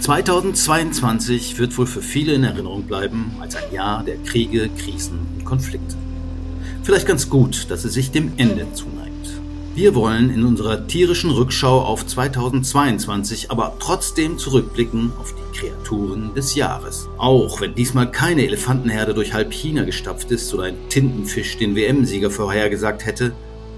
2022 wird wohl für viele in Erinnerung bleiben als ein Jahr der Kriege, Krisen und Konflikte. Vielleicht ganz gut, dass es sich dem Ende zuneigt. Wir wollen in unserer tierischen Rückschau auf 2022 aber trotzdem zurückblicken auf die Kreaturen des Jahres. Auch wenn diesmal keine Elefantenherde durch halb China gestapft ist oder ein Tintenfisch den WM-Sieger vorhergesagt hätte,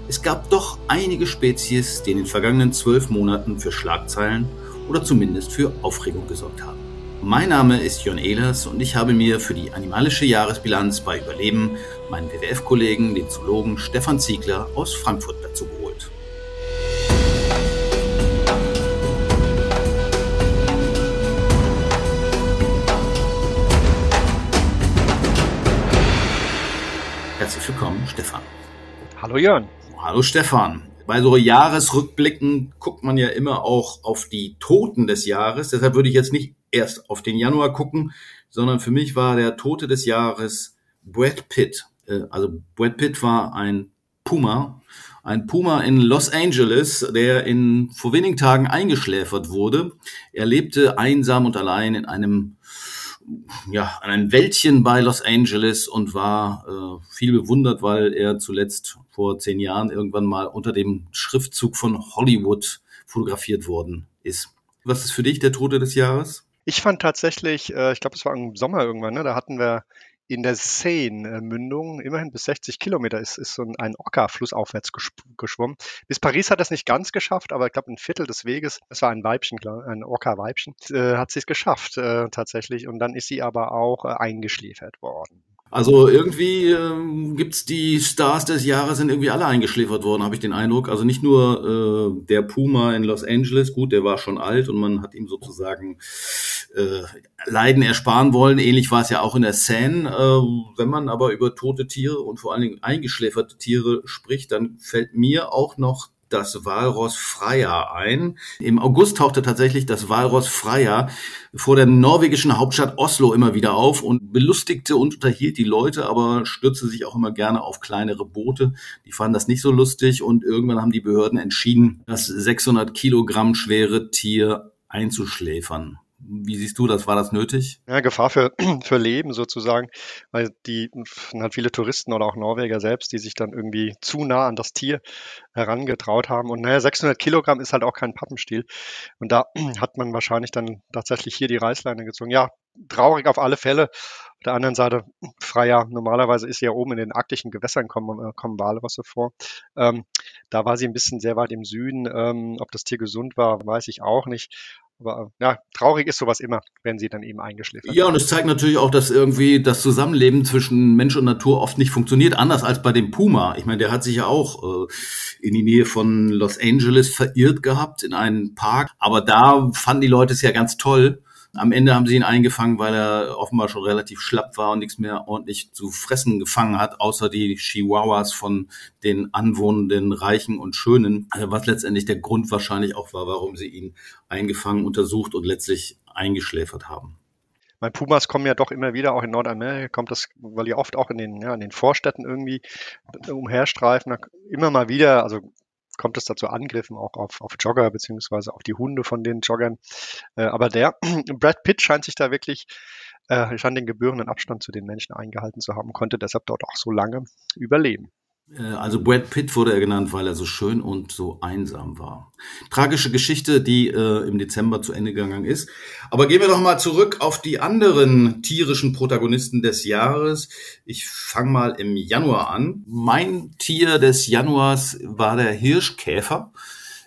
es gab doch einige Spezies, die in den vergangenen zwölf Monaten für Schlagzeilen oder zumindest für Aufregung gesorgt haben. Mein Name ist Jon Ehlers und ich habe mir für die animalische Jahresbilanz bei Überleben meinen WWF-Kollegen, den Zoologen Stefan Ziegler aus Frankfurt dazu geholt. Herzlich willkommen, Stefan. Hallo Jörn. Hallo Stefan bei so Jahresrückblicken guckt man ja immer auch auf die Toten des Jahres. Deshalb würde ich jetzt nicht erst auf den Januar gucken, sondern für mich war der Tote des Jahres Brad Pitt. Äh, also Brad Pitt war ein Puma, ein Puma in Los Angeles, der in vor wenigen Tagen eingeschläfert wurde. Er lebte einsam und allein in einem ja, an ein Wäldchen bei Los Angeles und war äh, viel bewundert, weil er zuletzt vor zehn Jahren irgendwann mal unter dem Schriftzug von Hollywood fotografiert worden ist. Was ist für dich der Tote des Jahres? Ich fand tatsächlich, äh, ich glaube, es war im Sommer irgendwann, ne, da hatten wir in der Seine-Mündung, immerhin bis 60 Kilometer, ist, ist so ein Orca flussaufwärts geschwommen. Bis Paris hat es nicht ganz geschafft, aber ich glaube, ein Viertel des Weges, es war ein Weibchen, ein Orca-Weibchen, äh, hat sie es geschafft äh, tatsächlich. Und dann ist sie aber auch äh, eingeschläfert worden. Also irgendwie äh, gibt's die Stars des Jahres sind irgendwie alle eingeschläfert worden, habe ich den Eindruck. Also nicht nur äh, der Puma in Los Angeles, gut, der war schon alt und man hat ihm sozusagen äh, Leiden ersparen wollen. Ähnlich war es ja auch in der Seine. Äh, wenn man aber über tote Tiere und vor allen Dingen eingeschläferte Tiere spricht, dann fällt mir auch noch das Walross Freya ein. Im August tauchte tatsächlich das Walross Freya vor der norwegischen Hauptstadt Oslo immer wieder auf und belustigte und unterhielt die Leute, aber stürzte sich auch immer gerne auf kleinere Boote. Die fanden das nicht so lustig und irgendwann haben die Behörden entschieden, das 600 Kilogramm schwere Tier einzuschläfern. Wie siehst du das? War das nötig? Ja, Gefahr für, für Leben sozusagen, weil die hat viele Touristen oder auch Norweger selbst, die sich dann irgendwie zu nah an das Tier herangetraut haben. Und naja, 600 Kilogramm ist halt auch kein Pappenstiel. Und da hat man wahrscheinlich dann tatsächlich hier die Reißleine gezogen. Ja, traurig auf alle Fälle. Auf der anderen Seite, Freier, normalerweise ist sie ja oben in den arktischen Gewässern kommen, äh, kommen Walrosse vor. Ähm, da war sie ein bisschen sehr weit im Süden. Ähm, ob das Tier gesund war, weiß ich auch nicht. Aber ja, traurig ist sowas immer, wenn sie dann eben eingeschläfert Ja, und es zeigt natürlich auch, dass irgendwie das Zusammenleben zwischen Mensch und Natur oft nicht funktioniert, anders als bei dem Puma. Ich meine, der hat sich ja auch äh, in die Nähe von Los Angeles verirrt gehabt in einen Park. Aber da fanden die Leute es ja ganz toll, am Ende haben sie ihn eingefangen, weil er offenbar schon relativ schlapp war und nichts mehr ordentlich zu fressen gefangen hat, außer die Chihuahuas von den anwohnenden Reichen und Schönen, also was letztendlich der Grund wahrscheinlich auch war, warum sie ihn eingefangen, untersucht und letztlich eingeschläfert haben. Mein Pumas kommen ja doch immer wieder, auch in Nordamerika kommt das, weil die oft auch in den, ja, in den Vorstädten irgendwie umherstreifen, immer mal wieder, also kommt es da zu Angriffen auch auf, auf Jogger beziehungsweise auf die Hunde von den Joggern. Äh, aber der Brad Pitt scheint sich da wirklich, äh, scheint den gebührenden Abstand zu den Menschen eingehalten zu haben, konnte deshalb dort auch so lange überleben. Äh, also Brad Pitt wurde er genannt, weil er so schön und so einsam war. Tragische Geschichte, die äh, im Dezember zu Ende gegangen ist. Aber gehen wir doch mal zurück auf die anderen tierischen Protagonisten des Jahres. Ich fange mal im Januar an. Mein Tier des Januars war der Hirschkäfer.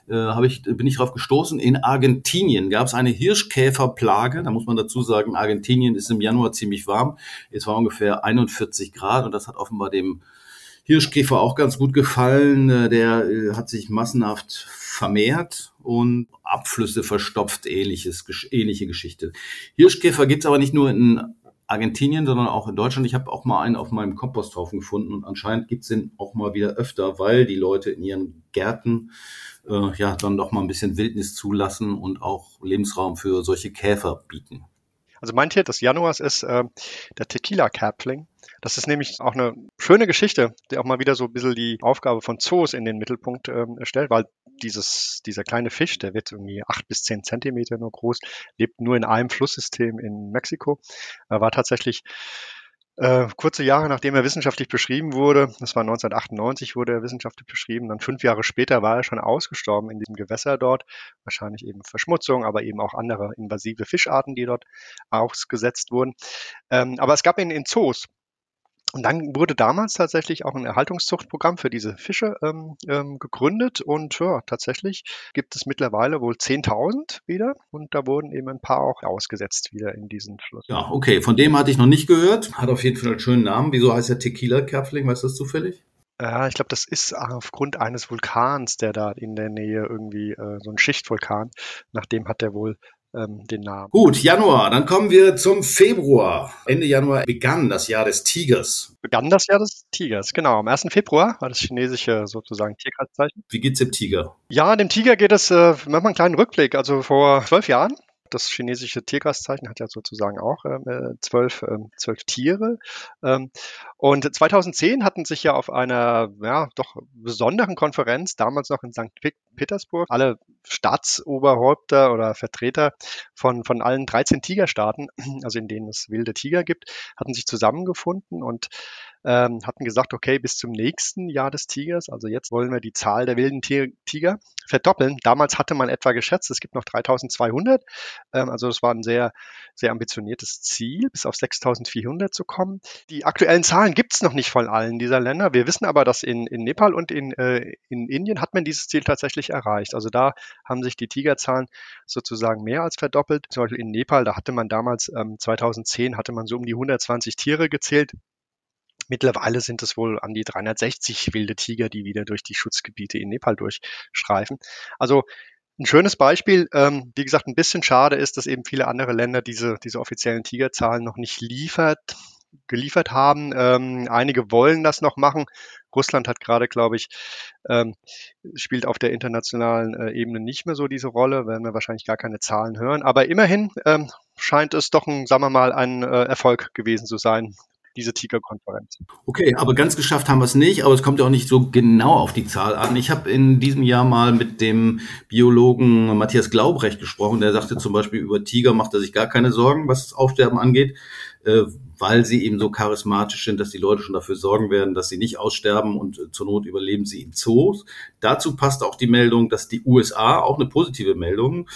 Äh, hab ich, bin ich drauf gestoßen. In Argentinien gab es eine Hirschkäferplage. Da muss man dazu sagen, Argentinien ist im Januar ziemlich warm. Es war ungefähr 41 Grad und das hat offenbar dem Hirschkäfer auch ganz gut gefallen. Äh, der äh, hat sich massenhaft vermehrt und Abflüsse verstopft, ähnliches, ähnliche Geschichte. Hirschkäfer gibt's aber nicht nur in Argentinien, sondern auch in Deutschland. Ich habe auch mal einen auf meinem Komposthaufen gefunden und anscheinend gibt's den auch mal wieder öfter, weil die Leute in ihren Gärten äh, ja dann doch mal ein bisschen Wildnis zulassen und auch Lebensraum für solche Käfer bieten. Also mein Tier des Januars ist äh, der Tequila-Kerpling. Das ist nämlich auch eine schöne Geschichte, die auch mal wieder so ein bisschen die Aufgabe von Zoos in den Mittelpunkt ähm, stellt, weil dieses, dieser kleine Fisch, der wird irgendwie acht bis zehn Zentimeter nur groß, lebt nur in einem Flusssystem in Mexiko, Er war tatsächlich äh, kurze Jahre nachdem er wissenschaftlich beschrieben wurde, das war 1998, wurde er wissenschaftlich beschrieben, dann fünf Jahre später war er schon ausgestorben in diesem Gewässer dort, wahrscheinlich eben Verschmutzung, aber eben auch andere invasive Fischarten, die dort ausgesetzt wurden. Ähm, aber es gab ihn in Zoos und dann wurde damals tatsächlich auch ein Erhaltungszuchtprogramm für diese Fische ähm, ähm, gegründet und ja, tatsächlich gibt es mittlerweile wohl 10.000 wieder und da wurden eben ein paar auch ausgesetzt wieder in diesen Fluss. Ja, okay, von dem hatte ich noch nicht gehört. Hat auf jeden Fall einen schönen Namen. Wieso heißt der Tequila-Kerfling? Weißt du das zufällig? Ja, ich glaube, das ist aufgrund eines Vulkans, der da in der Nähe irgendwie äh, so ein Schichtvulkan, nach dem hat der wohl ähm, den Namen. Gut, Januar, dann kommen wir zum Februar. Ende Januar begann das Jahr des Tigers. Begann das Jahr des Tigers, genau. Am 1. Februar war das chinesische sozusagen Tierkreiszeichen. Wie geht's dem Tiger? Ja, dem Tiger geht es, äh, machen wir einen kleinen Rückblick. Also vor zwölf Jahren das chinesische Tierkreiszeichen hat ja sozusagen auch ähm, äh, zwölf, äh, zwölf Tiere. Ähm, und 2010 hatten sich ja auf einer ja, doch besonderen Konferenz, damals noch in St. Petersburg, alle Staatsoberhäupter oder Vertreter von, von allen 13 Tigerstaaten, also in denen es wilde Tiger gibt, hatten sich zusammengefunden und ähm, hatten gesagt, okay, bis zum nächsten Jahr des Tigers, also jetzt wollen wir die Zahl der wilden Tiger verdoppeln. Damals hatte man etwa geschätzt, es gibt noch 3200, ähm, also das war ein sehr, sehr ambitioniertes Ziel, bis auf 6400 zu kommen. Die aktuellen Zahlen gibt es noch nicht von allen dieser Länder. Wir wissen aber, dass in, in Nepal und in, äh, in Indien hat man dieses Ziel tatsächlich erreicht. Also da haben sich die Tigerzahlen sozusagen mehr als verdoppelt. Zum Beispiel in Nepal, da hatte man damals, ähm, 2010, hatte man so um die 120 Tiere gezählt. Mittlerweile sind es wohl an die 360 wilde Tiger, die wieder durch die Schutzgebiete in Nepal durchstreifen. Also ein schönes Beispiel, ähm, wie gesagt, ein bisschen schade ist, dass eben viele andere Länder diese, diese offiziellen Tigerzahlen noch nicht liefert, geliefert haben. Ähm, einige wollen das noch machen. Russland hat gerade, glaube ich, ähm, spielt auf der internationalen äh, Ebene nicht mehr so diese Rolle, werden wir wahrscheinlich gar keine Zahlen hören. Aber immerhin ähm, scheint es doch ein, sagen wir mal, ein äh, Erfolg gewesen zu sein, diese Tiger-Konferenz. Okay, aber ganz geschafft haben wir es nicht, aber es kommt ja auch nicht so genau auf die Zahl an. Ich habe in diesem Jahr mal mit dem Biologen Matthias Glaubrecht gesprochen, der sagte zum Beispiel, über Tiger macht er sich gar keine Sorgen, was das Aufsterben angeht, äh, weil sie eben so charismatisch sind, dass die Leute schon dafür sorgen werden, dass sie nicht aussterben und äh, zur Not überleben sie in Zoos. Dazu passt auch die Meldung, dass die USA, auch eine positive Meldung,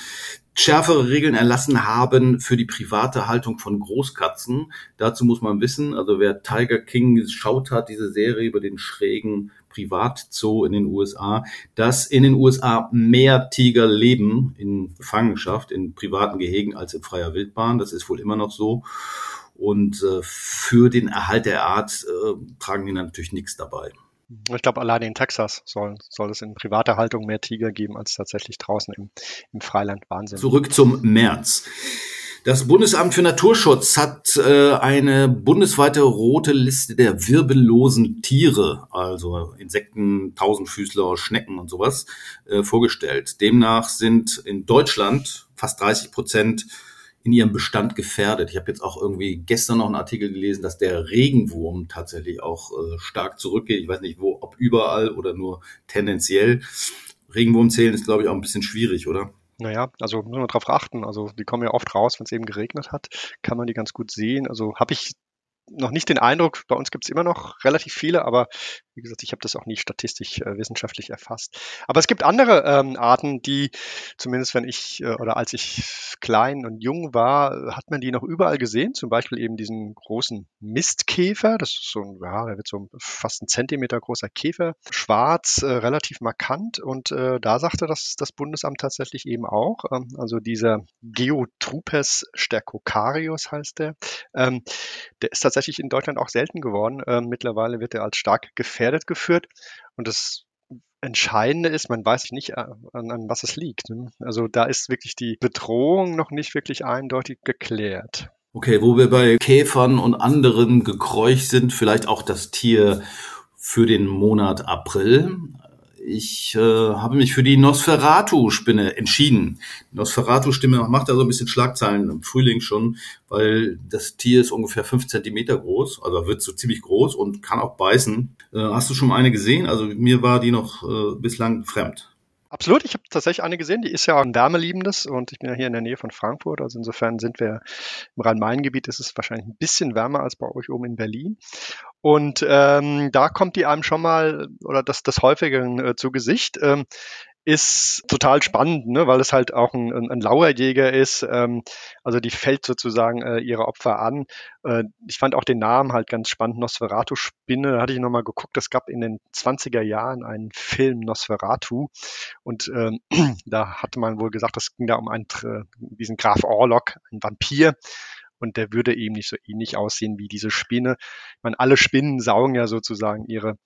schärfere Regeln erlassen haben für die private Haltung von Großkatzen. Dazu muss man wissen, also wer Tiger King geschaut hat, diese Serie über den schrägen Privatzoo in den USA, dass in den USA mehr Tiger leben in Gefangenschaft, in privaten Gehegen als in freier Wildbahn. Das ist wohl immer noch so. Und äh, für den Erhalt der Art äh, tragen die natürlich nichts dabei. Ich glaube, alleine in Texas soll, soll es in privater Haltung mehr Tiger geben als tatsächlich draußen im, im Freiland. Wahnsinn. Zurück zum März. Das Bundesamt für Naturschutz hat äh, eine bundesweite rote Liste der wirbellosen Tiere, also Insekten, Tausendfüßler, Schnecken und sowas, äh, vorgestellt. Demnach sind in Deutschland fast 30 Prozent in ihrem Bestand gefährdet. Ich habe jetzt auch irgendwie gestern noch einen Artikel gelesen, dass der Regenwurm tatsächlich auch äh, stark zurückgeht. Ich weiß nicht, wo, ob überall oder nur tendenziell. Regenwurm zählen ist, glaube ich, auch ein bisschen schwierig, oder? Naja, also nur noch darauf achten. Also die kommen ja oft raus, wenn es eben geregnet hat, kann man die ganz gut sehen. Also habe ich noch nicht den Eindruck, bei uns gibt es immer noch relativ viele, aber wie gesagt, ich habe das auch nie statistisch äh, wissenschaftlich erfasst. Aber es gibt andere ähm, Arten, die, zumindest wenn ich äh, oder als ich klein und jung war, hat man die noch überall gesehen. Zum Beispiel eben diesen großen Mistkäfer. Das ist so ein, ja, der wird so fast ein Zentimeter großer Käfer. Schwarz, äh, relativ markant. Und äh, da sagte das, das Bundesamt tatsächlich eben auch, ähm, also dieser Geotrupes stercocarius heißt der, ähm, der ist tatsächlich in Deutschland auch selten geworden. Ähm, mittlerweile wird er als stark gefährdet geführt. Und das Entscheidende ist, man weiß nicht, äh, an, an was es liegt. Ne? Also da ist wirklich die Bedrohung noch nicht wirklich eindeutig geklärt. Okay, wo wir bei Käfern und anderen Gekräuch sind, vielleicht auch das Tier für den Monat April. Ich äh, habe mich für die Nosferatu-Spinne entschieden. Nosferatu-Stimme macht da so ein bisschen Schlagzeilen im Frühling schon, weil das Tier ist ungefähr fünf Zentimeter groß, also wird so ziemlich groß und kann auch beißen. Äh, hast du schon mal eine gesehen? Also mir war die noch äh, bislang fremd. Absolut, ich habe tatsächlich eine gesehen, die ist ja ein wärmeliebendes und ich bin ja hier in der Nähe von Frankfurt, also insofern sind wir im Rhein-Main-Gebiet, ist es wahrscheinlich ein bisschen wärmer als bei euch oben in Berlin. Und ähm, da kommt die einem schon mal oder das, das häufiger äh, zu Gesicht. Ähm, ist total spannend, ne, weil es halt auch ein, ein, ein Lauerjäger ist. Ähm, also die fällt sozusagen äh, ihre Opfer an. Äh, ich fand auch den Namen halt ganz spannend, Nosferatu-Spinne. Da hatte ich nochmal geguckt, es gab in den 20er Jahren einen Film Nosferatu und ähm, da hatte man wohl gesagt, es ging da um einen, diesen Graf Orlok, ein Vampir und der würde eben nicht so ähnlich aussehen wie diese Spinne. Ich meine, alle Spinnen saugen ja sozusagen ihre,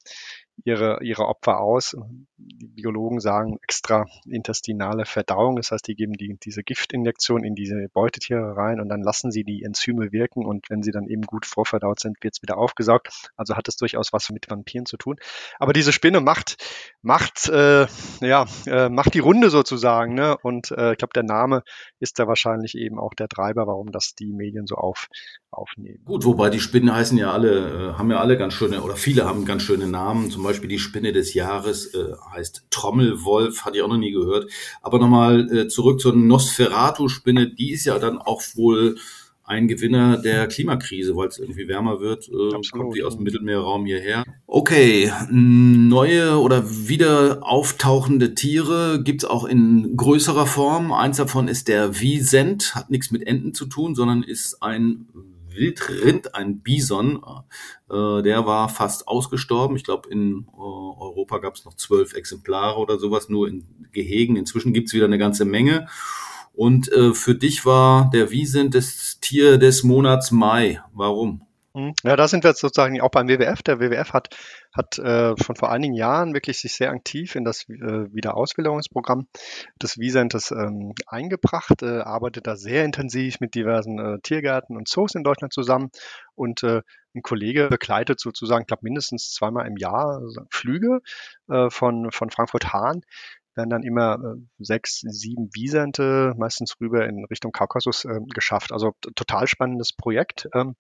ihre, ihre Opfer aus. Die Biologen sagen extra intestinale Verdauung, das heißt, die geben die, diese Giftinjektion in diese Beutetiere rein und dann lassen sie die Enzyme wirken und wenn sie dann eben gut vorverdaut sind, wird es wieder aufgesaugt. Also hat es durchaus was mit Vampiren zu tun. Aber diese Spinne macht, macht, äh, ja, äh, macht die Runde sozusagen. Ne? Und äh, ich glaube, der Name ist da wahrscheinlich eben auch der Treiber, warum das die Medien so auf, aufnehmen. Gut, wobei die Spinnen heißen ja alle, äh, haben ja alle ganz schöne, oder viele haben ganz schöne Namen. Zum Beispiel die Spinne des Jahres äh, heißt Trommelwolf, hatte ich auch noch nie gehört. Aber nochmal äh, zurück zur Nosferatu-Spinne, die ist ja dann auch wohl ein Gewinner der Klimakrise, weil es irgendwie wärmer wird, äh, Absolut, kommt die aus dem Mittelmeerraum hierher. Okay, neue oder wieder auftauchende Tiere gibt's auch in größerer Form. Eins davon ist der Wiesent, hat nichts mit Enten zu tun, sondern ist ein Wildrind, ein Bison, äh, der war fast ausgestorben. Ich glaube, in äh, Europa gab es noch zwölf Exemplare oder sowas, nur in Gehegen. Inzwischen gibt's wieder eine ganze Menge. Und äh, für dich war der Wiesent das Tier des Monats Mai. Warum? Mhm. Ja, da sind wir jetzt sozusagen auch beim WWF. Der WWF hat, hat äh, schon vor einigen Jahren wirklich sich sehr aktiv in das äh, Wiederauswilderungsprogramm des Wiesentes ähm, eingebracht, äh, arbeitet da sehr intensiv mit diversen äh, Tiergärten und Zoos in Deutschland zusammen und äh, ein Kollege begleitet sozusagen, ich glaube mindestens zweimal im Jahr Flüge äh, von, von Frankfurt-Hahn werden dann immer äh, sechs, sieben Wiesente, meistens rüber in Richtung Kaukasus äh, geschafft. Also total spannendes Projekt. Ähm,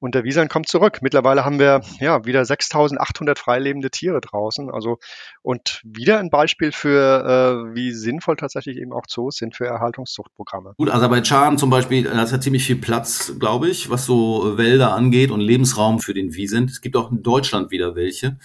und der Wiesern kommt zurück. Mittlerweile haben wir ja wieder 6.800 freilebende Tiere draußen. Also und wieder ein Beispiel für, äh, wie sinnvoll tatsächlich eben auch Zoos sind für Erhaltungszuchtprogramme. Gut, Aserbaidschan zum Beispiel, da ist ja ziemlich viel Platz, glaube ich, was so Wälder angeht und Lebensraum für den Wiesent. Es gibt auch in Deutschland wieder welche.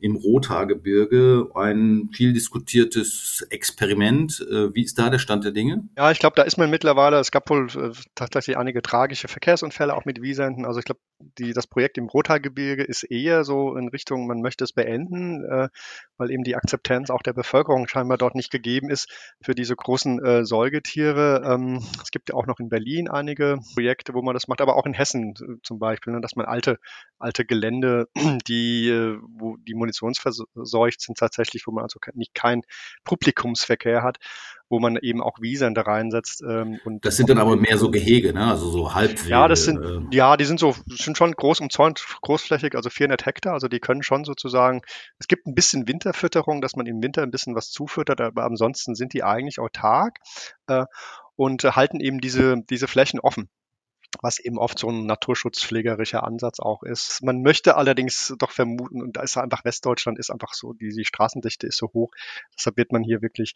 Im Rothaargebirge ein viel diskutiertes Experiment. Äh, wie ist da der Stand der Dinge? Ja, ich glaube, da ist man mittlerweile, es gab wohl äh, tatsächlich einige tragische Verkehrsunfälle auch mit Wiesenten. Also ich glaube, die, das Projekt im Rothaargebirge ist eher so in Richtung, man möchte es beenden, äh, weil eben die Akzeptanz auch der Bevölkerung scheinbar dort nicht gegeben ist für diese großen äh, Säugetiere. Ähm, es gibt ja auch noch in Berlin einige Projekte, wo man das macht, aber auch in Hessen zum Beispiel, ne, dass man alte, alte Gelände, die, äh, wo die munitionsverseucht sind tatsächlich, wo man also nicht kein Publikumsverkehr hat, wo man eben auch Wiesern da reinsetzt. Ähm, und das sind dann aber mehr so Gehege, ne? also so Halbwege. Ja, das sind, äh. ja, die sind so, sind schon groß umzäunt, großflächig, also 400 Hektar, also die können schon sozusagen, es gibt ein bisschen Winterfütterung, dass man im Winter ein bisschen was zufüttert, aber ansonsten sind die eigentlich autark äh, und halten eben diese, diese Flächen offen was eben oft so ein naturschutzpflegerischer Ansatz auch ist. Man möchte allerdings doch vermuten, und da ist einfach Westdeutschland ist einfach so, die, die Straßendichte ist so hoch, deshalb wird man hier wirklich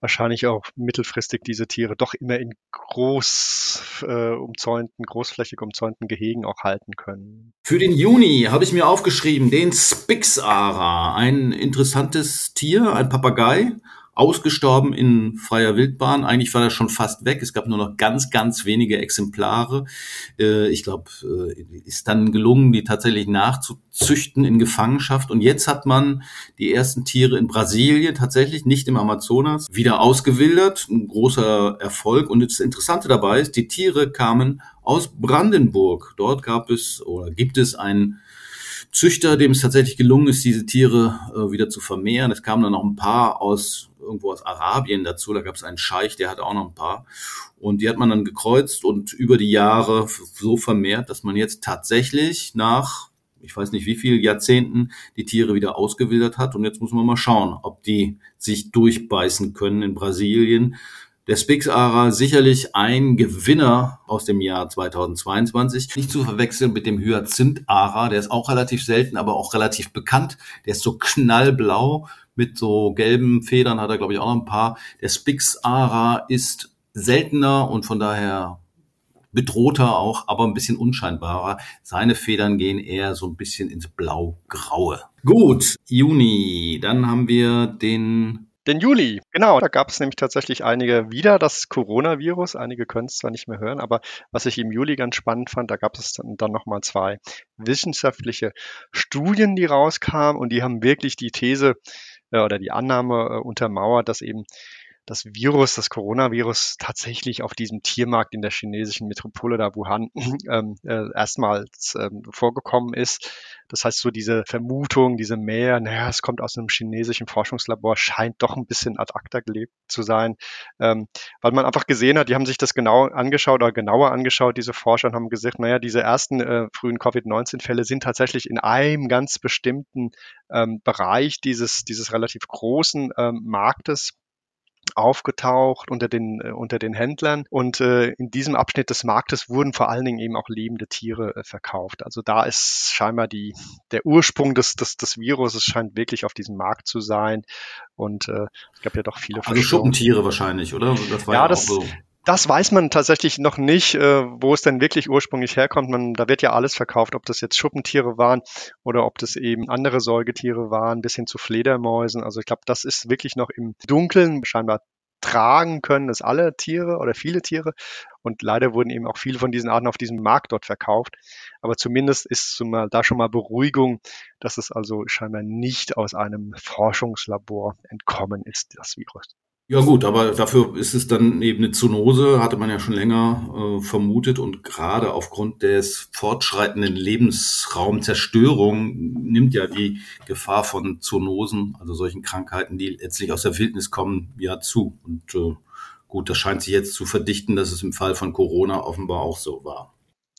wahrscheinlich auch mittelfristig diese Tiere doch immer in groß äh, umzäunten, großflächig umzäunten Gehegen auch halten können. Für den Juni habe ich mir aufgeschrieben, den Spixara, ein interessantes Tier, ein Papagei ausgestorben in freier Wildbahn. Eigentlich war er schon fast weg. Es gab nur noch ganz, ganz wenige Exemplare. Äh, ich glaube, äh, ist dann gelungen, die tatsächlich nachzuzüchten in Gefangenschaft. Und jetzt hat man die ersten Tiere in Brasilien tatsächlich, nicht im Amazonas, wieder ausgewildert. Ein großer Erfolg. Und das Interessante dabei ist, die Tiere kamen aus Brandenburg. Dort gab es oder gibt es ein Züchter, dem es tatsächlich gelungen ist, diese Tiere äh, wieder zu vermehren. Es kamen dann noch ein paar aus irgendwo aus Arabien dazu. Da gab es einen Scheich, der hatte auch noch ein paar. Und die hat man dann gekreuzt und über die Jahre so vermehrt, dass man jetzt tatsächlich nach ich weiß nicht wie viel Jahrzehnten die Tiere wieder ausgewildert hat. Und jetzt muss man mal schauen, ob die sich durchbeißen können in Brasilien. Der Spix-Ara sicherlich ein Gewinner aus dem Jahr 2022. Nicht zu verwechseln mit dem Hyazinth-Ara. Der ist auch relativ selten, aber auch relativ bekannt. Der ist so knallblau mit so gelben Federn, hat er glaube ich auch noch ein paar. Der Spix-Ara ist seltener und von daher bedrohter auch, aber ein bisschen unscheinbarer. Seine Federn gehen eher so ein bisschen ins Blau-Graue. Gut, Juni. Dann haben wir den den Juli, genau. Da gab es nämlich tatsächlich einige wieder das Coronavirus. Einige können es zwar nicht mehr hören, aber was ich im Juli ganz spannend fand, da gab es dann, dann nochmal zwei wissenschaftliche Studien, die rauskamen und die haben wirklich die These äh, oder die Annahme äh, untermauert, dass eben das Virus, das Coronavirus tatsächlich auf diesem Tiermarkt in der chinesischen Metropole da Wuhan ähm, äh, erstmals ähm, vorgekommen ist. Das heißt, so diese Vermutung, diese Mehr, naja, es kommt aus einem chinesischen Forschungslabor, scheint doch ein bisschen ad acta gelebt zu sein, ähm, weil man einfach gesehen hat, die haben sich das genau angeschaut oder genauer angeschaut, diese Forscher, und haben gesagt, naja, diese ersten äh, frühen Covid-19-Fälle sind tatsächlich in einem ganz bestimmten ähm, Bereich dieses, dieses relativ großen ähm, Marktes aufgetaucht unter den, äh, unter den Händlern. Und äh, in diesem Abschnitt des Marktes wurden vor allen Dingen eben auch lebende Tiere äh, verkauft. Also da ist scheinbar die, der Ursprung des, des, des Viruses scheint wirklich auf diesem Markt zu sein. Und äh, es gab ja doch viele Also Schuppentiere wahrscheinlich, oder? Das war ja, ja das, so. Das weiß man tatsächlich noch nicht, äh, wo es denn wirklich ursprünglich herkommt. Man, da wird ja alles verkauft, ob das jetzt Schuppentiere waren oder ob das eben andere Säugetiere waren, bis hin zu Fledermäusen. Also ich glaube, das ist wirklich noch im Dunkeln. Scheinbar tragen können es alle Tiere oder viele Tiere. Und leider wurden eben auch viele von diesen Arten auf diesem Markt dort verkauft. Aber zumindest ist da schon mal Beruhigung, dass es also scheinbar nicht aus einem Forschungslabor entkommen ist, das Virus. Ja gut, aber dafür ist es dann eben eine Zoonose, hatte man ja schon länger äh, vermutet und gerade aufgrund des fortschreitenden Lebensraumzerstörung nimmt ja die Gefahr von Zoonosen, also solchen Krankheiten, die letztlich aus der Wildnis kommen, ja zu. Und äh, gut, das scheint sich jetzt zu verdichten, dass es im Fall von Corona offenbar auch so war.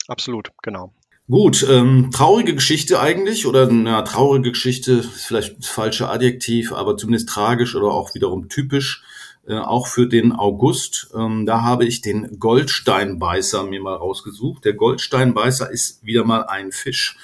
Absolut, genau. Gut, ähm, traurige Geschichte eigentlich oder na, traurige Geschichte ist vielleicht das falsche Adjektiv, aber zumindest tragisch oder auch wiederum typisch, äh, auch für den August. Ähm, da habe ich den Goldsteinbeißer mir mal rausgesucht. Der Goldsteinbeißer ist wieder mal ein Fisch.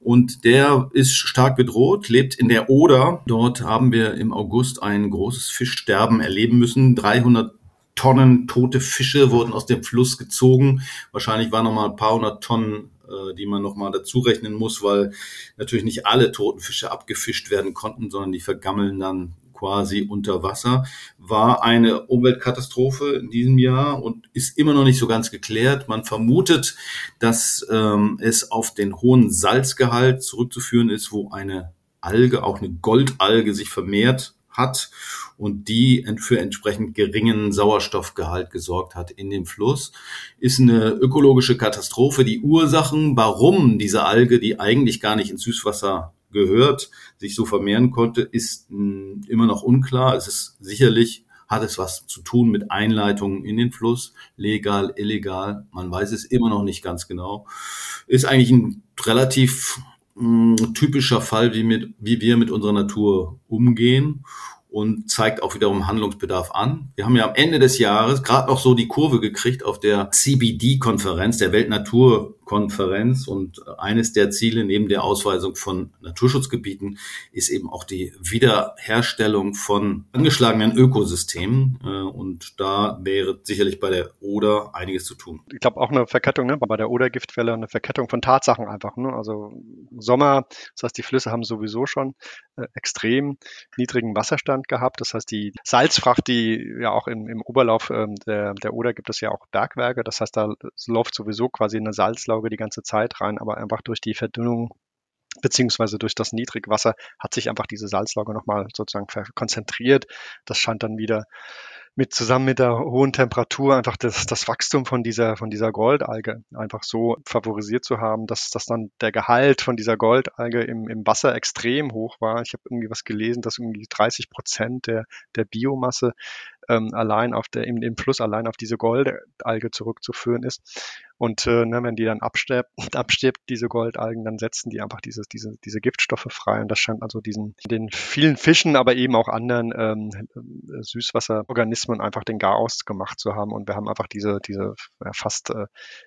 Und der ist stark bedroht, lebt in der Oder. Dort haben wir im August ein großes Fischsterben erleben müssen. 300 Tonnen tote Fische wurden aus dem Fluss gezogen. Wahrscheinlich waren noch mal ein paar hundert Tonnen äh, die man nochmal dazu rechnen muss, weil natürlich nicht alle toten Fische abgefischt werden konnten, sondern die vergammeln dann quasi unter Wasser, war eine Umweltkatastrophe in diesem Jahr und ist immer noch nicht so ganz geklärt. Man vermutet, dass ähm, es auf den hohen Salzgehalt zurückzuführen ist, wo eine Alge, auch eine Goldalge, sich vermehrt hat und die für entsprechend geringen Sauerstoffgehalt gesorgt hat in dem Fluss, ist eine ökologische Katastrophe. Die Ursachen, warum diese Alge, die eigentlich gar nicht ins Süßwasser gehört, sich so vermehren konnte, ist hm, immer noch unklar. Es ist sicherlich hat es was zu tun mit Einleitungen in den Fluss, legal, illegal, man weiß es immer noch nicht ganz genau. Ist eigentlich ein relativ mh, hm, typischer Fall, wie, mit, wie wir mit unserer Natur umgehen und zeigt auch wiederum Handlungsbedarf an. Wir haben ja am Ende des Jahres gerade noch so die Kurve gekriegt auf der CBD-Konferenz, der Weltnaturkonferenz. Und eines der Ziele neben der Ausweisung von Naturschutzgebieten ist eben auch die Wiederherstellung von angeschlagenen Ökosystemen. Äh, und da wäre sicherlich bei der Oder einiges zu tun. Ich glaube auch eine Verkettung, ne? bei der Oder-Giftwelle eine Verkettung von Tatsachen einfach. Ne? Also Sommer, das heißt, die Flüsse haben sowieso schon äh, extrem niedrigen Wasserstand gehabt. Das heißt, die Salzfracht, die ja auch im, im Oberlauf ähm, der, der Oder gibt es ja auch Bergwerke. Das heißt, da läuft sowieso quasi eine Salzlauge die ganze Zeit rein, aber einfach durch die Verdünnung beziehungsweise durch das Niedrigwasser hat sich einfach diese Salzlauge nochmal sozusagen konzentriert. Das scheint dann wieder mit zusammen mit der hohen Temperatur einfach das, das Wachstum von dieser, von dieser Goldalge einfach so favorisiert zu haben, dass, dass dann der Gehalt von dieser Goldalge im, im Wasser extrem hoch war. Ich habe irgendwie was gelesen, dass irgendwie 30 Prozent der, der Biomasse ähm, allein auf der, im, im Fluss allein auf diese Goldalge zurückzuführen ist. Und äh, ne, wenn die dann abstirbt, abstirbt, diese Goldalgen, dann setzen die einfach diese, diese, diese Giftstoffe frei. Und das scheint also diesen, den vielen Fischen, aber eben auch anderen ähm, Süßwasserorganismen einfach den Garaus gemacht zu haben. Und wir haben einfach diese, diese ja, fast äh,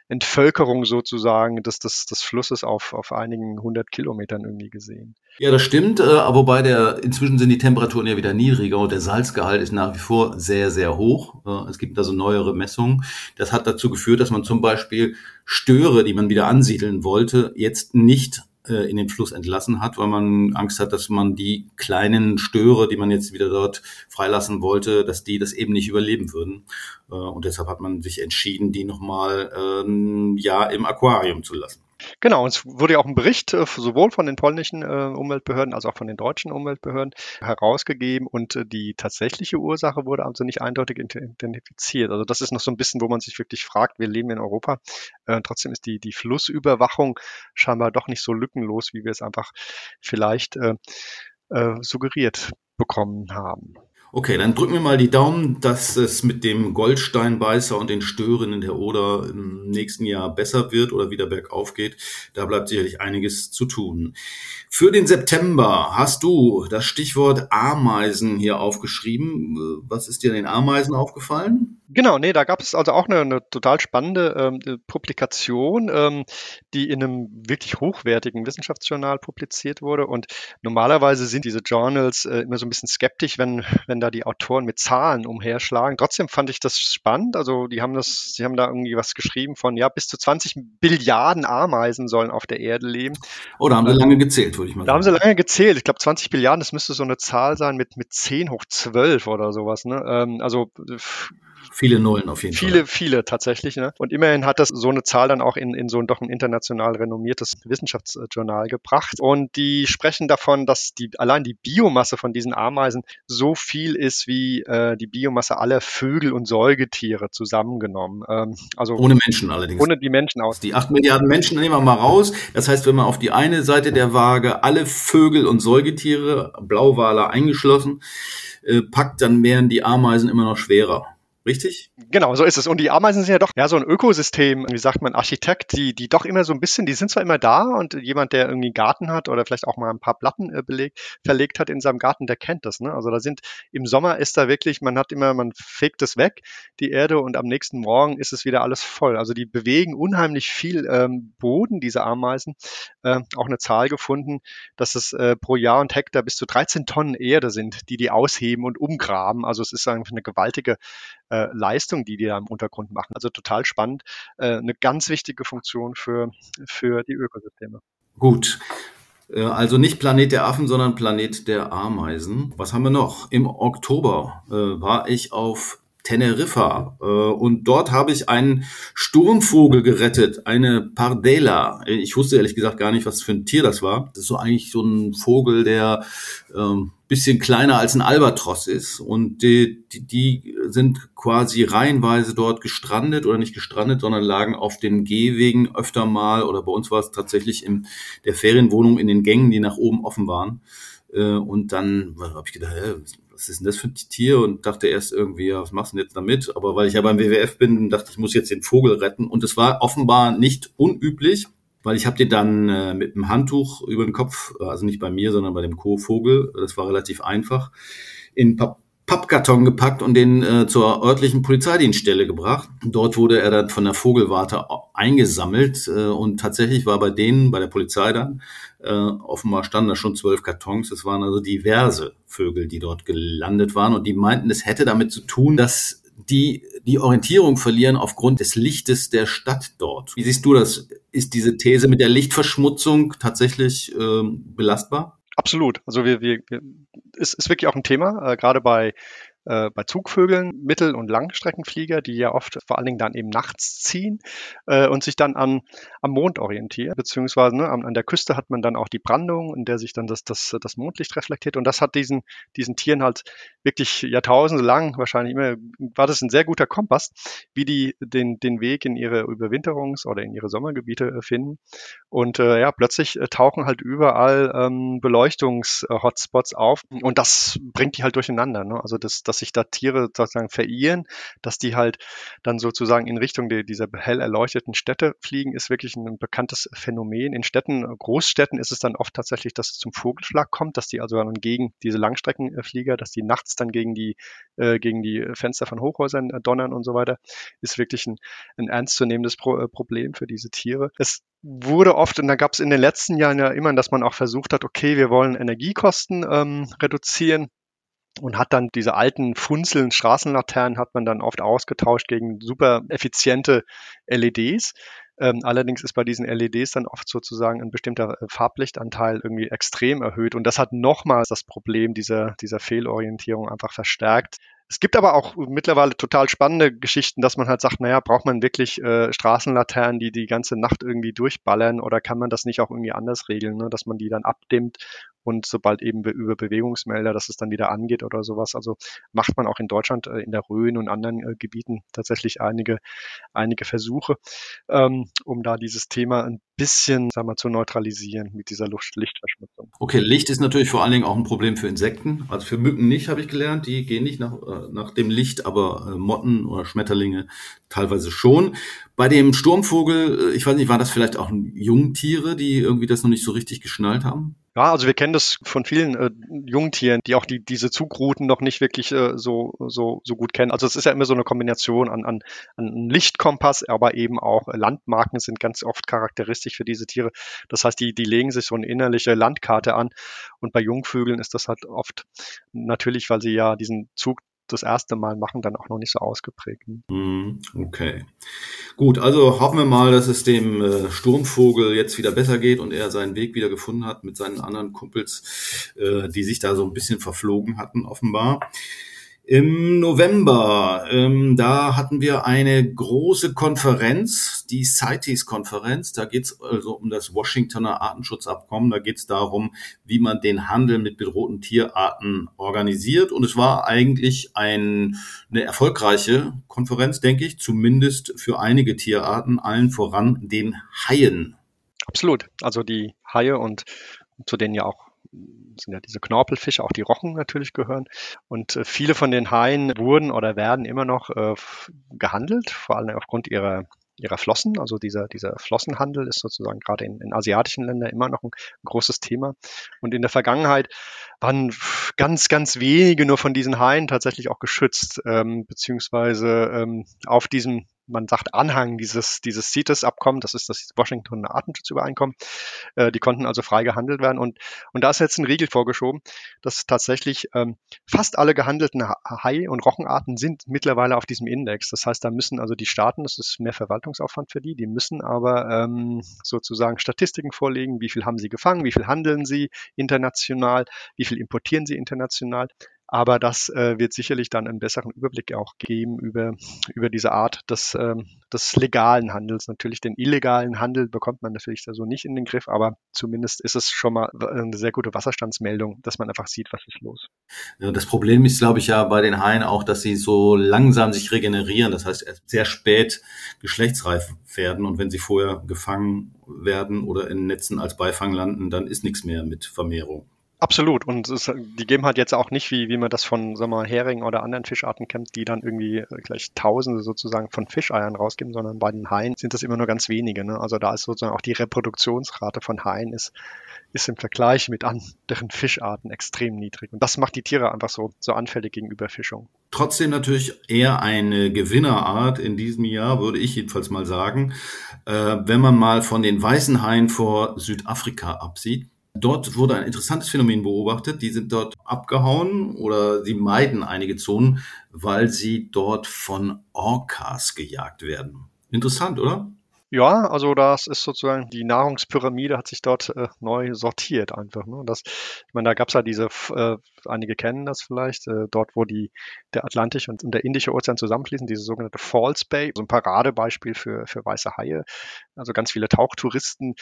Entvölkerung sozusagen des, des, des Flusses auf, auf einigen hundert Kilometern irgendwie gesehen. Ja, das stimmt, äh, wobei der, inzwischen sind die Temperaturen ja wieder niedriger und der Salzgehalt ist nach wie vor sehr hoch. Äh, es gibt also neuere Messungen. Das hat dazu geführt, dass man zum Beispiel Störe, die man wieder ansiedeln wollte, jetzt nicht äh, in den Fluss entlassen hat, weil man Angst hat, dass man die kleinen Störe, die man jetzt wieder dort freilassen wollte, dass die das eben nicht überleben würden. Äh, und deshalb hat man sich entschieden, die nochmal ähm, ja im Aquarium zu lassen. Genau, es wurde ja auch ein Bericht äh, sowohl von den polnischen äh, Umweltbehörden als auch von den deutschen Umweltbehörden herausgegeben und äh, die tatsächliche Ursache wurde also nicht eindeutig identifiziert. Also das ist noch so ein bisschen, wo man sich wirklich fragt, wir leben in Europa, trotzdem ist die, die Flussüberwachung scheinbar doch nicht so lückenlos, wie wir es einfach vielleicht äh, äh, suggeriert bekommen haben. Okay, dann drücken wir mal die Daumen, dass es mit dem Goldsteinbeißer und den Stören in der Oder im nächsten Jahr besser wird oder wieder bergauf geht. Da bleibt sicherlich einiges zu tun. Für den September hast du das Stichwort Ameisen hier aufgeschrieben. Was ist dir an den Ameisen aufgefallen? Genau, nee, da gab es also auch eine, eine total spannende ähm, äh, Publikation, ähm, die in einem wirklich hochwertigen Wissenschaftsjournal publiziert wurde. Und normalerweise sind diese Journals äh, immer so ein bisschen skeptisch, wenn, wenn da die Autoren mit Zahlen umherschlagen. Trotzdem fand ich das spannend. Also die haben das, sie haben da irgendwie was geschrieben von, ja, bis zu 20 Billiarden Ameisen sollen auf der Erde leben. Oh, da haben sie lange gezählt, würde ich mal sagen. Da haben sie lange gezählt. Ich glaube, 20 Billiarden, das müsste so eine Zahl sein mit, mit 10 hoch 12 oder sowas. Ne? Ähm, also Viele Nullen auf jeden viele, Fall. Viele, viele tatsächlich. Ne? Und immerhin hat das so eine Zahl dann auch in, in so ein doch ein international renommiertes Wissenschaftsjournal gebracht. Und die sprechen davon, dass die allein die Biomasse von diesen Ameisen so viel ist wie äh, die Biomasse aller Vögel und Säugetiere zusammengenommen. Ähm, also ohne Menschen allerdings. Ohne die Menschen aus. Die acht Milliarden Menschen nehmen wir mal raus. Das heißt, wenn man auf die eine Seite der Waage alle Vögel und Säugetiere, Blauwale eingeschlossen, äh, packt, dann wären die Ameisen immer noch schwerer. Richtig? Genau, so ist es. Und die Ameisen sind ja doch ja so ein Ökosystem, wie sagt man, Architekt, die, die doch immer so ein bisschen, die sind zwar immer da und jemand, der irgendwie einen Garten hat oder vielleicht auch mal ein paar Platten äh, belegt, verlegt hat in seinem Garten, der kennt das. Ne? Also da sind im Sommer ist da wirklich, man hat immer, man fegt es weg, die Erde, und am nächsten Morgen ist es wieder alles voll. Also die bewegen unheimlich viel ähm, Boden, diese Ameisen. Äh, auch eine Zahl gefunden, dass es äh, pro Jahr und Hektar bis zu 13 Tonnen Erde sind, die die ausheben und umgraben. Also es ist einfach eine gewaltige äh, Leistung, die die da im Untergrund machen. Also total spannend, äh, eine ganz wichtige Funktion für, für die Ökosysteme. Gut. Äh, also nicht Planet der Affen, sondern Planet der Ameisen. Was haben wir noch? Im Oktober äh, war ich auf Teneriffa. Äh, und dort habe ich einen Sturmvogel gerettet, eine Pardela. Ich wusste ehrlich gesagt gar nicht, was für ein Tier das war. Das ist so eigentlich so ein Vogel, der ähm, bisschen kleiner als ein Albatros ist. Und die, die, die sind quasi reihenweise dort gestrandet oder nicht gestrandet, sondern lagen auf den Gehwegen öfter mal. Oder bei uns war es tatsächlich in der Ferienwohnung in den Gängen, die nach oben offen waren. Äh, und dann habe ich gedacht, hä, was ist denn das für ein Tier? Und dachte erst irgendwie, ja, was machst du denn jetzt damit? Aber weil ich ja beim WWF bin, dachte ich, muss jetzt den Vogel retten. Und es war offenbar nicht unüblich, weil ich habe den dann äh, mit einem Handtuch über den Kopf, also nicht bei mir, sondern bei dem Co-Vogel, das war relativ einfach, in Pap Pappkarton gepackt und den äh, zur örtlichen Polizeidienststelle gebracht. Dort wurde er dann von der Vogelwarte eingesammelt äh, und tatsächlich war bei denen, bei der Polizei dann, äh, offenbar standen da schon zwölf Kartons. Es waren also diverse Vögel, die dort gelandet waren und die meinten, es hätte damit zu tun, dass die die Orientierung verlieren aufgrund des Lichtes der Stadt dort. Wie siehst du das? Ist diese These mit der Lichtverschmutzung tatsächlich ähm, belastbar? Absolut. Also wir, wir, wir ist, ist wirklich auch ein Thema, äh, gerade bei äh, bei Zugvögeln, Mittel- und Langstreckenflieger, die ja oft vor allen Dingen dann eben nachts ziehen äh, und sich dann an, am Mond orientieren, beziehungsweise ne, an, an, der Küste hat man dann auch die Brandung, in der sich dann das, das, das Mondlicht reflektiert und das hat diesen, diesen Tieren halt wirklich Jahrtausende lang, wahrscheinlich immer, war das ein sehr guter Kompass, wie die den, den Weg in ihre Überwinterungs- oder in ihre Sommergebiete äh, finden und äh, ja, plötzlich äh, tauchen halt überall ähm, Beleuchtungs-Hotspots auf und das bringt die halt durcheinander. Ne? Also das, das sich da Tiere sozusagen verirren, dass die halt dann sozusagen in Richtung der, dieser hell erleuchteten Städte fliegen, ist wirklich ein bekanntes Phänomen. In Städten, Großstädten ist es dann oft tatsächlich, dass es zum Vogelschlag kommt, dass die also dann gegen diese Langstreckenflieger, dass die nachts dann gegen die, äh, gegen die Fenster von Hochhäusern äh, donnern und so weiter, ist wirklich ein, ein ernstzunehmendes Pro äh, Problem für diese Tiere. Es wurde oft, und da gab es in den letzten Jahren ja immer, dass man auch versucht hat, okay, wir wollen Energiekosten ähm, reduzieren und hat dann diese alten Funzeln, Straßenlaternen hat man dann oft ausgetauscht gegen super effiziente LEDs. Ähm, allerdings ist bei diesen LEDs dann oft sozusagen ein bestimmter äh, Farblichtanteil irgendwie extrem erhöht. Und das hat nochmals das Problem dieser, dieser Fehlorientierung einfach verstärkt. Es gibt aber auch mittlerweile total spannende Geschichten, dass man halt sagt, naja, braucht man wirklich äh, Straßenlaternen, die die ganze Nacht irgendwie durchballern oder kann man das nicht auch irgendwie anders regeln, ne? dass man die dann abdimmt und sobald eben über Bewegungsmelder, dass es dann wieder angeht oder sowas. Also macht man auch in Deutschland äh, in der Rhön und anderen äh, Gebieten tatsächlich einige, einige Versuche, ähm, um da dieses Thema ein bisschen, sagen wir, zu neutralisieren mit dieser Luft Lichtverschmutzung. Okay, Licht ist natürlich vor allen Dingen auch ein Problem für Insekten. Also für Mücken nicht, habe ich gelernt. Die gehen nicht nach, äh, nach dem Licht, aber äh, Motten oder Schmetterlinge teilweise schon. Bei dem Sturmvogel, äh, ich weiß nicht, war das vielleicht auch Jungtiere, die irgendwie das noch nicht so richtig geschnallt haben? Ja, also wir kennen das von vielen äh, Jungtieren, die auch die, diese Zugrouten noch nicht wirklich äh, so, so, so gut kennen. Also es ist ja immer so eine Kombination an, an, an Lichtkompass, aber eben auch Landmarken sind ganz oft charakteristisch für diese Tiere. Das heißt, die, die legen sich so eine innerliche Landkarte an. Und bei Jungvögeln ist das halt oft natürlich, weil sie ja diesen Zug das erste Mal machen, dann auch noch nicht so ausgeprägt. Mhm, okay. Gut, also hoffen wir mal, dass es dem äh, Sturmvogel jetzt wieder besser geht und er seinen Weg wieder gefunden hat mit seinen anderen Kumpels, äh, die sich da so ein bisschen verflogen hatten, offenbar. Im November, ähm, da hatten wir eine große Konferenz, die CITES-Konferenz. Da geht es also um das Washingtoner Artenschutzabkommen. Da geht es darum, wie man den Handel mit bedrohten Tierarten organisiert. Und es war eigentlich ein, eine erfolgreiche Konferenz, denke ich, zumindest für einige Tierarten, allen voran den Haien. Absolut. Also die Haie und zu denen ja auch sind ja diese Knorpelfische, auch die Rochen natürlich gehören. Und äh, viele von den Haien wurden oder werden immer noch äh, gehandelt, vor allem aufgrund ihrer ihrer Flossen. Also dieser, dieser Flossenhandel ist sozusagen gerade in, in asiatischen Ländern immer noch ein, ein, großes Thema. Und in der Vergangenheit waren ganz, ganz wenige nur von diesen Haien tatsächlich auch geschützt, ähm, beziehungsweise ähm, auf diesem man sagt Anhang dieses, dieses CITES-Abkommen, das ist das Washington Artenschutzübereinkommen. Äh, die konnten also frei gehandelt werden. Und, und da ist jetzt ein Riegel vorgeschoben, dass tatsächlich ähm, fast alle gehandelten Hai- und Rochenarten sind mittlerweile auf diesem Index. Das heißt, da müssen also die Staaten, das ist mehr Verwaltungsaufwand für die, die müssen aber ähm, sozusagen Statistiken vorlegen, wie viel haben sie gefangen, wie viel handeln sie international, wie viel importieren sie international. Aber das äh, wird sicherlich dann einen besseren Überblick auch geben über, über diese Art des, ähm, des legalen Handels. Natürlich den illegalen Handel bekommt man natürlich da so nicht in den Griff, aber zumindest ist es schon mal eine sehr gute Wasserstandsmeldung, dass man einfach sieht, was ist los. Ja, das Problem ist, glaube ich, ja bei den Haien auch, dass sie so langsam sich regenerieren. Das heißt, sehr spät geschlechtsreif werden und wenn sie vorher gefangen werden oder in Netzen als Beifang landen, dann ist nichts mehr mit Vermehrung. Absolut. Und es, die geben halt jetzt auch nicht, wie, wie man das von sagen wir, Hering oder anderen Fischarten kennt, die dann irgendwie gleich Tausende sozusagen von Fischeiern rausgeben, sondern bei den Haien sind das immer nur ganz wenige. Ne? Also da ist sozusagen auch die Reproduktionsrate von Haien ist, ist im Vergleich mit anderen Fischarten extrem niedrig. Und das macht die Tiere einfach so, so anfällig gegenüber Fischung. Trotzdem natürlich eher eine Gewinnerart in diesem Jahr, würde ich jedenfalls mal sagen, äh, wenn man mal von den weißen Haien vor Südafrika absieht Dort wurde ein interessantes Phänomen beobachtet. Die sind dort abgehauen oder sie meiden einige Zonen, weil sie dort von Orcas gejagt werden. Interessant, oder? Ja, also das ist sozusagen die Nahrungspyramide hat sich dort äh, neu sortiert einfach. Ne? Das, ich meine, da gab es ja diese, äh, einige kennen das vielleicht, äh, dort wo die der Atlantische und, und der Indische Ozean zusammenfließen, diese sogenannte Falls Bay, so ein Paradebeispiel für, für weiße Haie. Also ganz viele Tauchtouristen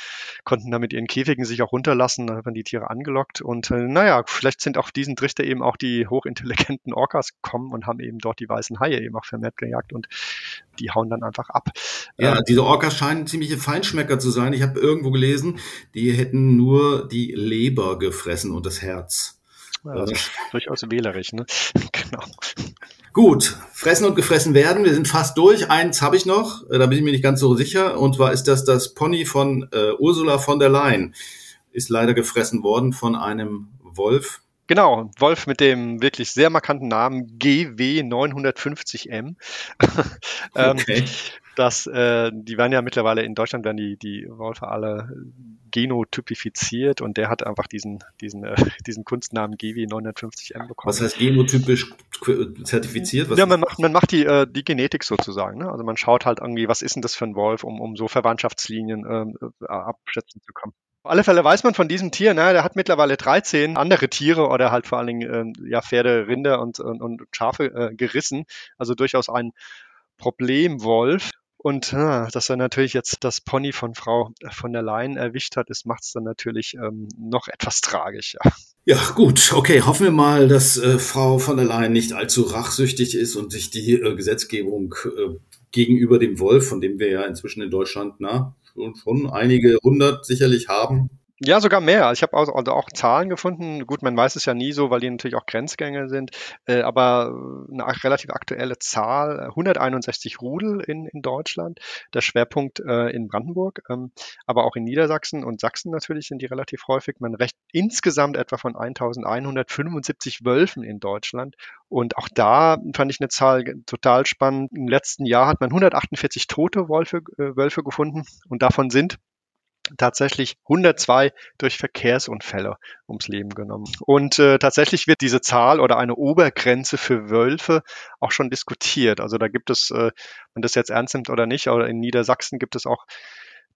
konnten da mit ihren Käfigen sich auch runterlassen, da werden die Tiere angelockt. Und äh, naja, vielleicht sind auf diesen Trichter eben auch die hochintelligenten Orcas gekommen und haben eben dort die weißen Haie eben auch vermehrt gejagt und die hauen dann einfach ab. Ja, ähm, diese Orcas scheinen ziemliche Feinschmecker zu sein. Ich habe irgendwo gelesen, die hätten nur die Leber gefressen und das Herz. also durchaus wählerisch, ne? genau. Gut, fressen und gefressen werden. Wir sind fast durch. Eins habe ich noch, äh, da bin ich mir nicht ganz so sicher. Und zwar ist das das Pony von äh, Ursula von der Leyen. Ist leider gefressen worden von einem Wolf. Genau, Wolf mit dem wirklich sehr markanten Namen GW950M. ähm, okay. Das, äh, die werden ja mittlerweile in Deutschland werden die, die Wölfe alle genotypifiziert und der hat einfach diesen, diesen, äh, diesen Kunstnamen GW950M bekommen. Was heißt genotypisch zertifiziert? Was ja, man macht, man macht die, äh, die Genetik sozusagen. Ne? Also man schaut halt irgendwie, was ist denn das für ein Wolf, um, um so Verwandtschaftslinien äh, abschätzen zu können. Auf alle Fälle weiß man von diesem Tier, ne, der hat mittlerweile 13 andere Tiere oder halt vor allen Dingen äh, ja, Pferde, Rinder und, und, und Schafe äh, gerissen. Also durchaus ein Problemwolf. Und äh, dass er natürlich jetzt das Pony von Frau von der Leyen erwischt hat, macht es dann natürlich ähm, noch etwas tragischer. Ja, gut, okay. Hoffen wir mal, dass äh, Frau von der Leyen nicht allzu rachsüchtig ist und sich die äh, Gesetzgebung äh, gegenüber dem Wolf, von dem wir ja inzwischen in Deutschland na, schon, schon einige hundert sicherlich haben, ja, sogar mehr. Ich habe also, also auch Zahlen gefunden. Gut, man weiß es ja nie so, weil die natürlich auch Grenzgänge sind, äh, aber eine relativ aktuelle Zahl, 161 Rudel in, in Deutschland, der Schwerpunkt äh, in Brandenburg, ähm, aber auch in Niedersachsen und Sachsen natürlich sind die relativ häufig. Man recht insgesamt etwa von 1175 Wölfen in Deutschland. Und auch da fand ich eine Zahl total spannend. Im letzten Jahr hat man 148 tote Wölfe, äh, Wölfe gefunden und davon sind tatsächlich 102 durch Verkehrsunfälle ums Leben genommen. Und äh, tatsächlich wird diese Zahl oder eine Obergrenze für Wölfe auch schon diskutiert. Also da gibt es, äh, wenn das jetzt ernst nimmt oder nicht, aber in Niedersachsen gibt es auch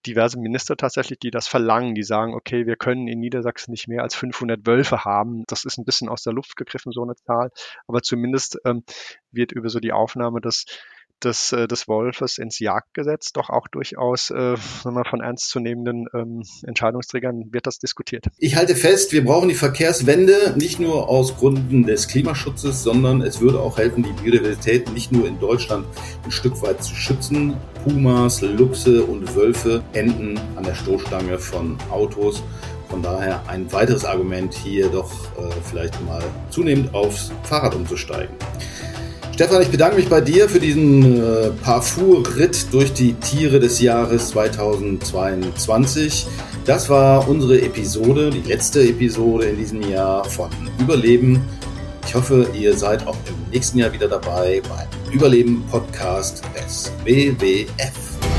diverse Minister tatsächlich, die das verlangen, die sagen, okay, wir können in Niedersachsen nicht mehr als 500 Wölfe haben. Das ist ein bisschen aus der Luft gegriffen, so eine Zahl. Aber zumindest ähm, wird über so die Aufnahme des des, äh, des Wolfes ins Jagdgesetz doch auch durchaus äh, mal, von ernstzunehmenden ähm, Entscheidungsträgern wird das diskutiert. Ich halte fest, wir brauchen die Verkehrswende nicht nur aus Gründen des Klimaschutzes, sondern es würde auch helfen, die Biodiversität nicht nur in Deutschland ein Stück weit zu schützen. Pumas, Luchse und Wölfe enden an der Stoßstange von Autos. Von daher ein weiteres Argument hier doch äh, vielleicht mal zunehmend aufs Fahrrad umzusteigen. Stefan, ich bedanke mich bei dir für diesen äh, Parfour-Ritt durch die Tiere des Jahres 2022. Das war unsere Episode, die letzte Episode in diesem Jahr von Überleben. Ich hoffe, ihr seid auch im nächsten Jahr wieder dabei beim Überleben-Podcast des WWF.